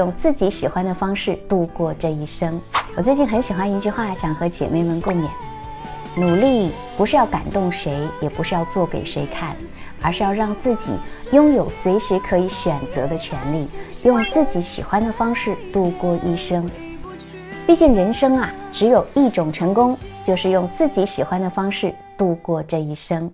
用自己喜欢的方式度过这一生。我最近很喜欢一句话想和姐妹们共勉。努力不是要感动谁也不是要做给谁看而是要让自己拥有随时可以选择的权利用自己喜欢的方式度过一生。毕竟人生啊只有一种成功就是用自己喜欢的方式度过这一生。